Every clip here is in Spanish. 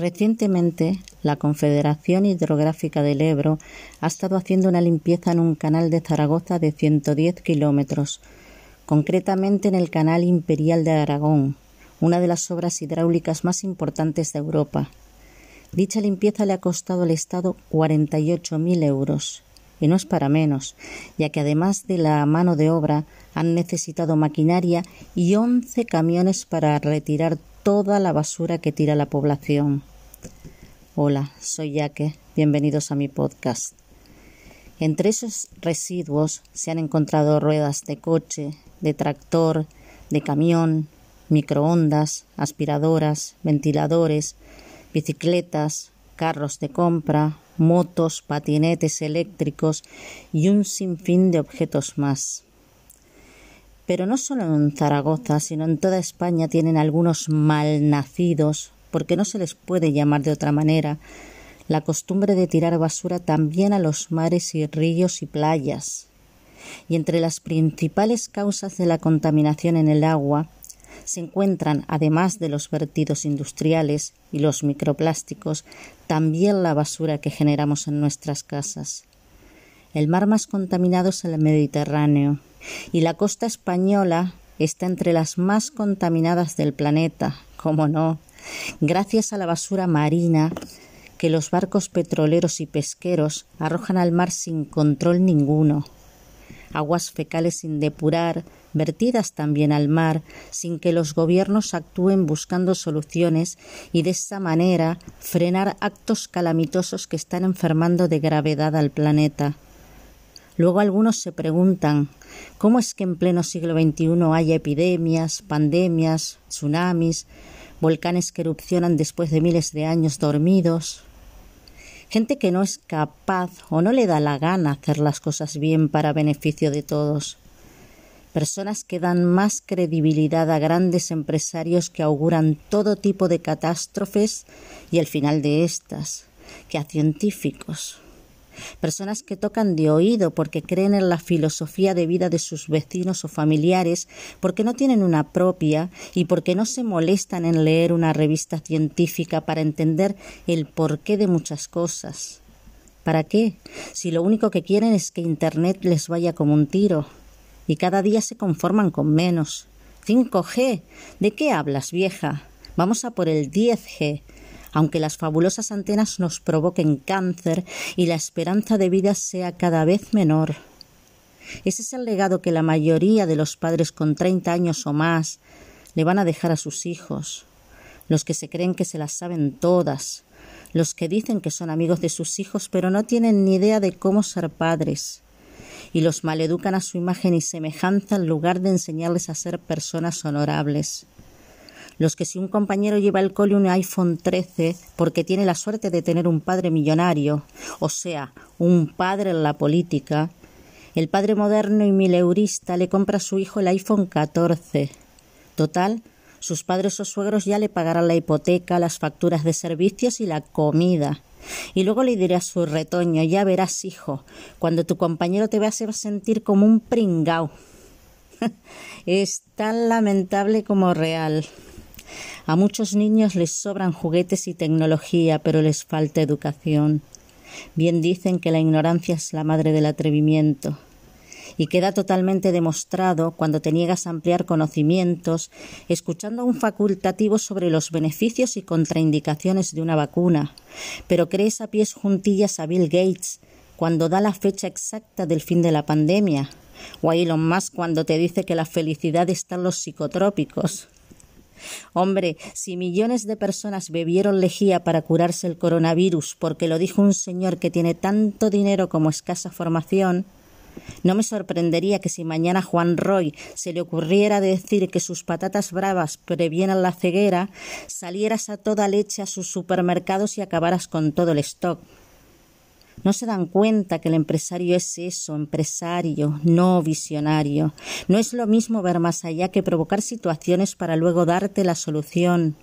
Recientemente, la Confederación Hidrográfica del Ebro ha estado haciendo una limpieza en un canal de Zaragoza de 110 kilómetros, concretamente en el Canal Imperial de Aragón, una de las obras hidráulicas más importantes de Europa. Dicha limpieza le ha costado al Estado 48.000 euros. Y no es para menos, ya que además de la mano de obra han necesitado maquinaria y 11 camiones para retirar toda la basura que tira la población. Hola, soy Yaque, bienvenidos a mi podcast. Entre esos residuos se han encontrado ruedas de coche, de tractor, de camión, microondas, aspiradoras, ventiladores, bicicletas, carros de compra, motos, patinetes eléctricos y un sinfín de objetos más. Pero no solo en Zaragoza, sino en toda España tienen algunos malnacidos porque no se les puede llamar de otra manera, la costumbre de tirar basura también a los mares y ríos y playas. Y entre las principales causas de la contaminación en el agua se encuentran, además de los vertidos industriales y los microplásticos, también la basura que generamos en nuestras casas. El mar más contaminado es el Mediterráneo y la costa española está entre las más contaminadas del planeta, como no, gracias a la basura marina que los barcos petroleros y pesqueros arrojan al mar sin control ninguno. Aguas fecales sin depurar, vertidas también al mar, sin que los gobiernos actúen buscando soluciones y de esta manera frenar actos calamitosos que están enfermando de gravedad al planeta. Luego algunos se preguntan cómo es que en pleno siglo XXI hay epidemias, pandemias, tsunamis, volcanes que erupcionan después de miles de años dormidos, gente que no es capaz o no le da la gana hacer las cosas bien para beneficio de todos, personas que dan más credibilidad a grandes empresarios que auguran todo tipo de catástrofes y el final de estas, que a científicos personas que tocan de oído porque creen en la filosofía de vida de sus vecinos o familiares, porque no tienen una propia y porque no se molestan en leer una revista científica para entender el porqué de muchas cosas. ¿Para qué? Si lo único que quieren es que Internet les vaya como un tiro. Y cada día se conforman con menos. 5G. ¿De qué hablas, vieja? Vamos a por el 10G aunque las fabulosas antenas nos provoquen cáncer y la esperanza de vida sea cada vez menor. Ese es el legado que la mayoría de los padres con treinta años o más le van a dejar a sus hijos, los que se creen que se las saben todas, los que dicen que son amigos de sus hijos pero no tienen ni idea de cómo ser padres, y los maleducan a su imagen y semejanza en lugar de enseñarles a ser personas honorables los que si un compañero lleva el cole un iPhone 13 porque tiene la suerte de tener un padre millonario, o sea, un padre en la política, el padre moderno y mileurista le compra a su hijo el iPhone 14. Total, sus padres o suegros ya le pagarán la hipoteca, las facturas de servicios y la comida. Y luego le diré a su retoño, ya verás, hijo, cuando tu compañero te vea se sentir como un pringao. es tan lamentable como real. A muchos niños les sobran juguetes y tecnología, pero les falta educación. Bien dicen que la ignorancia es la madre del atrevimiento. Y queda totalmente demostrado cuando te niegas a ampliar conocimientos, escuchando a un facultativo sobre los beneficios y contraindicaciones de una vacuna, pero crees a pies juntillas a Bill Gates cuando da la fecha exacta del fin de la pandemia, o a Elon Musk cuando te dice que la felicidad está en los psicotrópicos. Hombre, si millones de personas bebieron lejía para curarse el coronavirus porque lo dijo un señor que tiene tanto dinero como escasa formación, no me sorprendería que si mañana Juan Roy se le ocurriera decir que sus patatas bravas previenen la ceguera, salieras a toda leche a sus supermercados y acabaras con todo el stock. No se dan cuenta que el empresario es eso, empresario, no visionario. No es lo mismo ver más allá que provocar situaciones para luego darte la solución,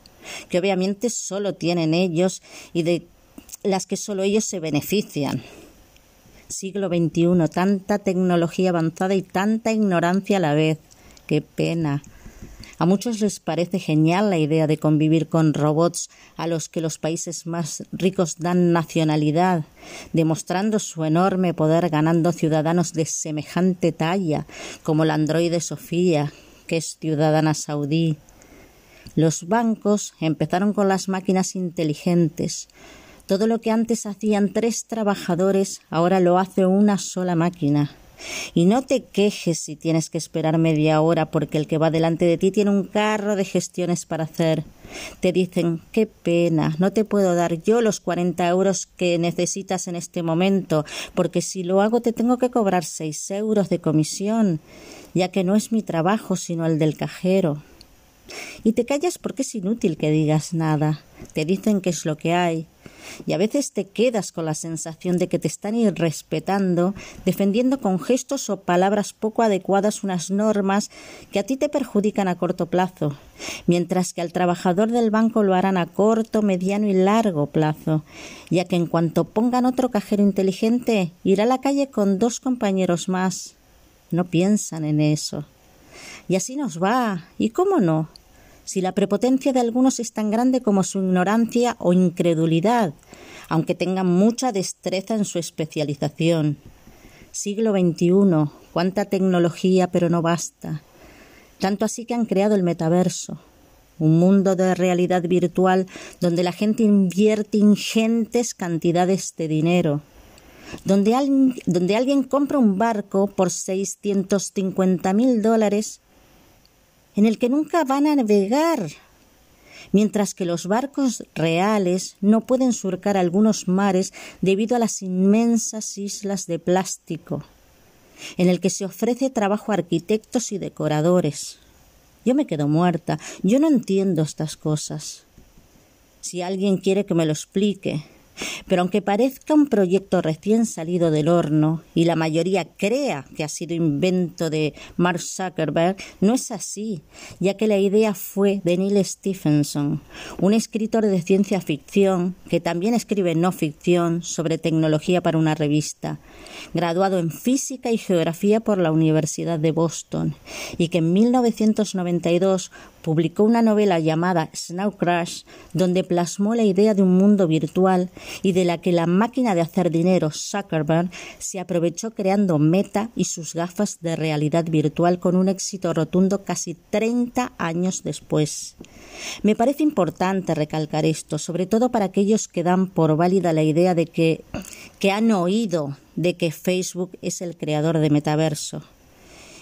que obviamente solo tienen ellos y de las que solo ellos se benefician. Siglo XXI, tanta tecnología avanzada y tanta ignorancia a la vez. Qué pena. A muchos les parece genial la idea de convivir con robots a los que los países más ricos dan nacionalidad, demostrando su enorme poder ganando ciudadanos de semejante talla, como la androide Sofía, que es ciudadana saudí. Los bancos empezaron con las máquinas inteligentes. Todo lo que antes hacían tres trabajadores ahora lo hace una sola máquina. Y no te quejes si tienes que esperar media hora porque el que va delante de ti tiene un carro de gestiones para hacer. Te dicen, qué pena, no te puedo dar yo los cuarenta euros que necesitas en este momento, porque si lo hago te tengo que cobrar seis euros de comisión, ya que no es mi trabajo sino el del cajero. Y te callas porque es inútil que digas nada. Te dicen que es lo que hay. Y a veces te quedas con la sensación de que te están irrespetando, defendiendo con gestos o palabras poco adecuadas unas normas que a ti te perjudican a corto plazo, mientras que al trabajador del banco lo harán a corto, mediano y largo plazo, ya que en cuanto pongan otro cajero inteligente, irá a la calle con dos compañeros más. No piensan en eso. Y así nos va. ¿Y cómo no? Si la prepotencia de algunos es tan grande como su ignorancia o incredulidad, aunque tengan mucha destreza en su especialización. Siglo XXI, cuánta tecnología, pero no basta. Tanto así que han creado el metaverso, un mundo de realidad virtual donde la gente invierte ingentes cantidades de dinero, donde, alguien compra un barco por 650 mil dólares en el que nunca van a navegar, mientras que los barcos reales no pueden surcar algunos mares debido a las inmensas islas de plástico, en el que se ofrece trabajo a arquitectos y decoradores. Yo me quedo muerta, yo no entiendo estas cosas. Si alguien quiere que me lo explique, pero aunque parezca un proyecto recién salido del horno y la mayoría crea que ha sido invento de Mark Zuckerberg, no es así, ya que la idea fue de Neil Stephenson, un escritor de ciencia ficción que también escribe no ficción sobre tecnología para una revista, graduado en física y geografía por la Universidad de Boston y que en 1992 publicó una novela llamada Snow Crash, donde plasmó la idea de un mundo virtual y de la que la máquina de hacer dinero Zuckerberg se aprovechó creando Meta y sus gafas de realidad virtual con un éxito rotundo casi 30 años después. Me parece importante recalcar esto, sobre todo para aquellos que dan por válida la idea de que, que han oído de que Facebook es el creador de metaverso.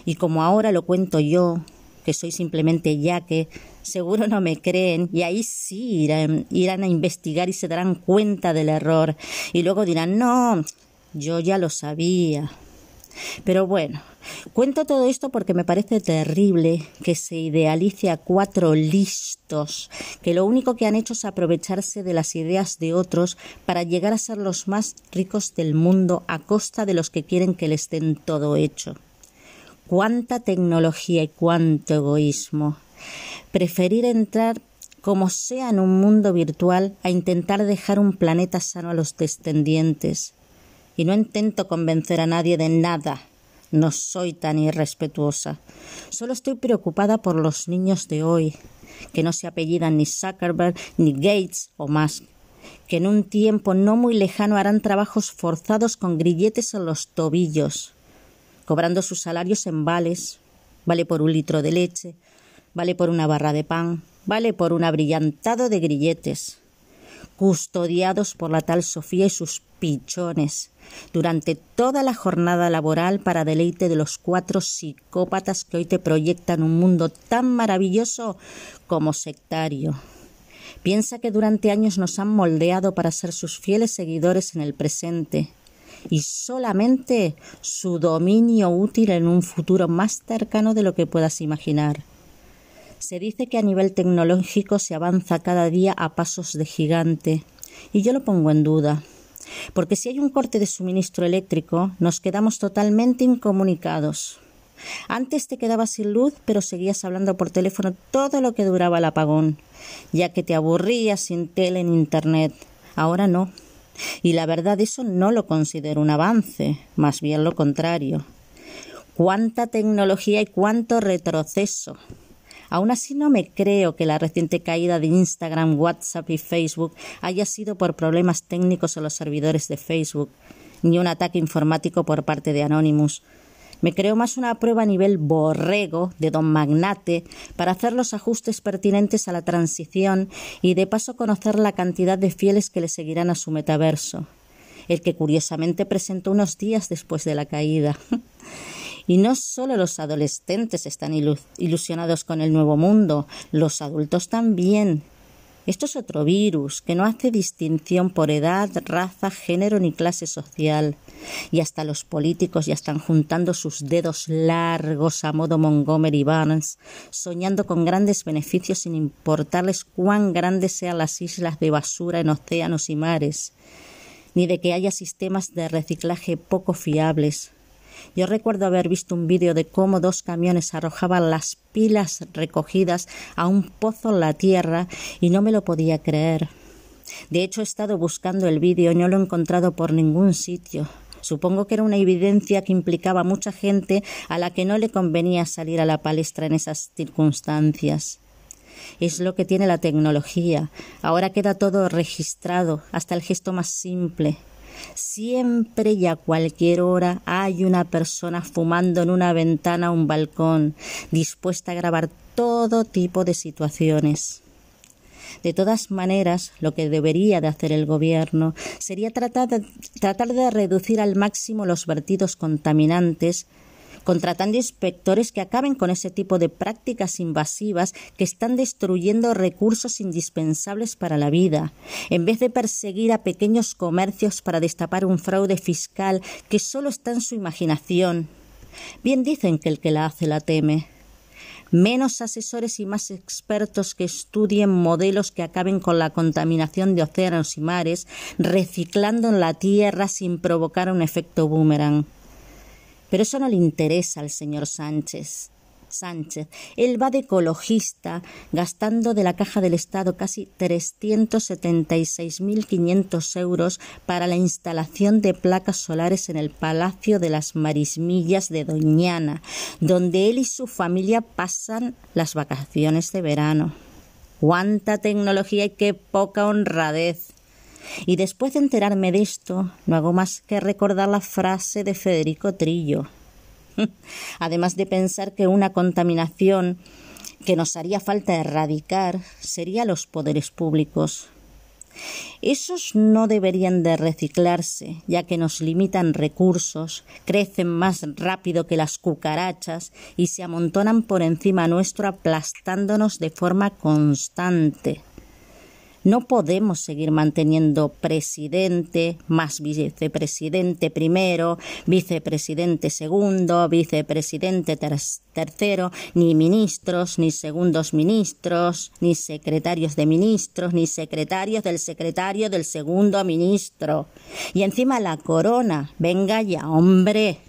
Y como ahora lo cuento yo, que soy simplemente ya que seguro no me creen y ahí sí irán, irán a investigar y se darán cuenta del error y luego dirán, no, yo ya lo sabía. Pero bueno, cuento todo esto porque me parece terrible que se idealice a cuatro listos que lo único que han hecho es aprovecharse de las ideas de otros para llegar a ser los más ricos del mundo a costa de los que quieren que les den todo hecho cuánta tecnología y cuánto egoísmo. Preferir entrar como sea en un mundo virtual a intentar dejar un planeta sano a los descendientes. Y no intento convencer a nadie de nada. No soy tan irrespetuosa. Solo estoy preocupada por los niños de hoy, que no se apellidan ni Zuckerberg, ni Gates o Musk, que en un tiempo no muy lejano harán trabajos forzados con grilletes en los tobillos cobrando sus salarios en vales, vale por un litro de leche, vale por una barra de pan, vale por un abrillantado de grilletes, custodiados por la tal Sofía y sus pichones, durante toda la jornada laboral para deleite de los cuatro psicópatas que hoy te proyectan un mundo tan maravilloso como sectario. Piensa que durante años nos han moldeado para ser sus fieles seguidores en el presente, y solamente su dominio útil en un futuro más cercano de lo que puedas imaginar. Se dice que a nivel tecnológico se avanza cada día a pasos de gigante, y yo lo pongo en duda, porque si hay un corte de suministro eléctrico, nos quedamos totalmente incomunicados. Antes te quedabas sin luz, pero seguías hablando por teléfono todo lo que duraba el apagón, ya que te aburrías sin tele en Internet. Ahora no. Y la verdad eso no lo considero un avance, más bien lo contrario. Cuánta tecnología y cuánto retroceso. Aún así no me creo que la reciente caída de Instagram, WhatsApp y Facebook haya sido por problemas técnicos en los servidores de Facebook, ni un ataque informático por parte de Anonymous. Me creo más una prueba a nivel borrego de don Magnate para hacer los ajustes pertinentes a la transición y de paso conocer la cantidad de fieles que le seguirán a su metaverso, el que curiosamente presentó unos días después de la caída. Y no solo los adolescentes están ilusionados con el nuevo mundo, los adultos también. Esto es otro virus que no hace distinción por edad, raza, género ni clase social. Y hasta los políticos ya están juntando sus dedos largos a modo Montgomery Barnes, soñando con grandes beneficios sin importarles cuán grandes sean las islas de basura en océanos y mares, ni de que haya sistemas de reciclaje poco fiables, yo recuerdo haber visto un vídeo de cómo dos camiones arrojaban las pilas recogidas a un pozo en la tierra y no me lo podía creer. De hecho, he estado buscando el vídeo y no lo he encontrado por ningún sitio. Supongo que era una evidencia que implicaba mucha gente a la que no le convenía salir a la palestra en esas circunstancias. Es lo que tiene la tecnología. Ahora queda todo registrado, hasta el gesto más simple. Siempre y a cualquier hora hay una persona fumando en una ventana o un balcón, dispuesta a grabar todo tipo de situaciones. De todas maneras, lo que debería de hacer el gobierno sería tratar de, tratar de reducir al máximo los vertidos contaminantes contratando inspectores que acaben con ese tipo de prácticas invasivas que están destruyendo recursos indispensables para la vida, en vez de perseguir a pequeños comercios para destapar un fraude fiscal que solo está en su imaginación. Bien dicen que el que la hace la teme menos asesores y más expertos que estudien modelos que acaben con la contaminación de océanos y mares, reciclando en la tierra sin provocar un efecto boomerang. Pero eso no le interesa al señor Sánchez. Sánchez. Él va de ecologista, gastando de la caja del Estado casi 376.500 euros para la instalación de placas solares en el Palacio de las Marismillas de Doñana, donde él y su familia pasan las vacaciones de verano. ¡Cuánta tecnología y qué poca honradez! Y después de enterarme de esto, no hago más que recordar la frase de Federico Trillo. Además de pensar que una contaminación que nos haría falta erradicar sería los poderes públicos. Esos no deberían de reciclarse, ya que nos limitan recursos, crecen más rápido que las cucarachas y se amontonan por encima nuestro aplastándonos de forma constante. No podemos seguir manteniendo presidente, más vicepresidente primero, vicepresidente segundo, vicepresidente tercero, ni ministros, ni segundos ministros, ni secretarios de ministros, ni secretarios del secretario del segundo ministro. Y encima la corona. Venga ya, hombre.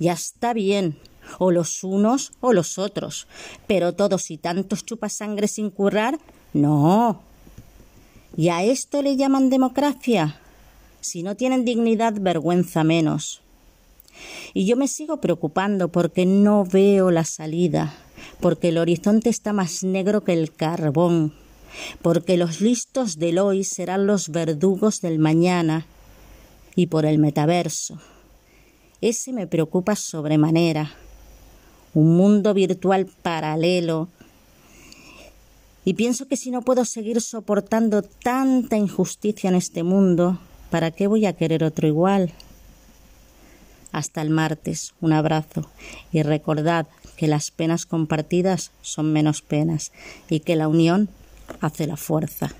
Ya está bien, o los unos o los otros, pero todos y tantos chupasangre sin currar, no. ¿Y a esto le llaman democracia? Si no tienen dignidad, vergüenza menos. Y yo me sigo preocupando porque no veo la salida, porque el horizonte está más negro que el carbón, porque los listos del hoy serán los verdugos del mañana, y por el metaverso. Ese me preocupa sobremanera. Un mundo virtual paralelo y pienso que si no puedo seguir soportando tanta injusticia en este mundo, ¿para qué voy a querer otro igual? Hasta el martes, un abrazo y recordad que las penas compartidas son menos penas y que la unión hace la fuerza.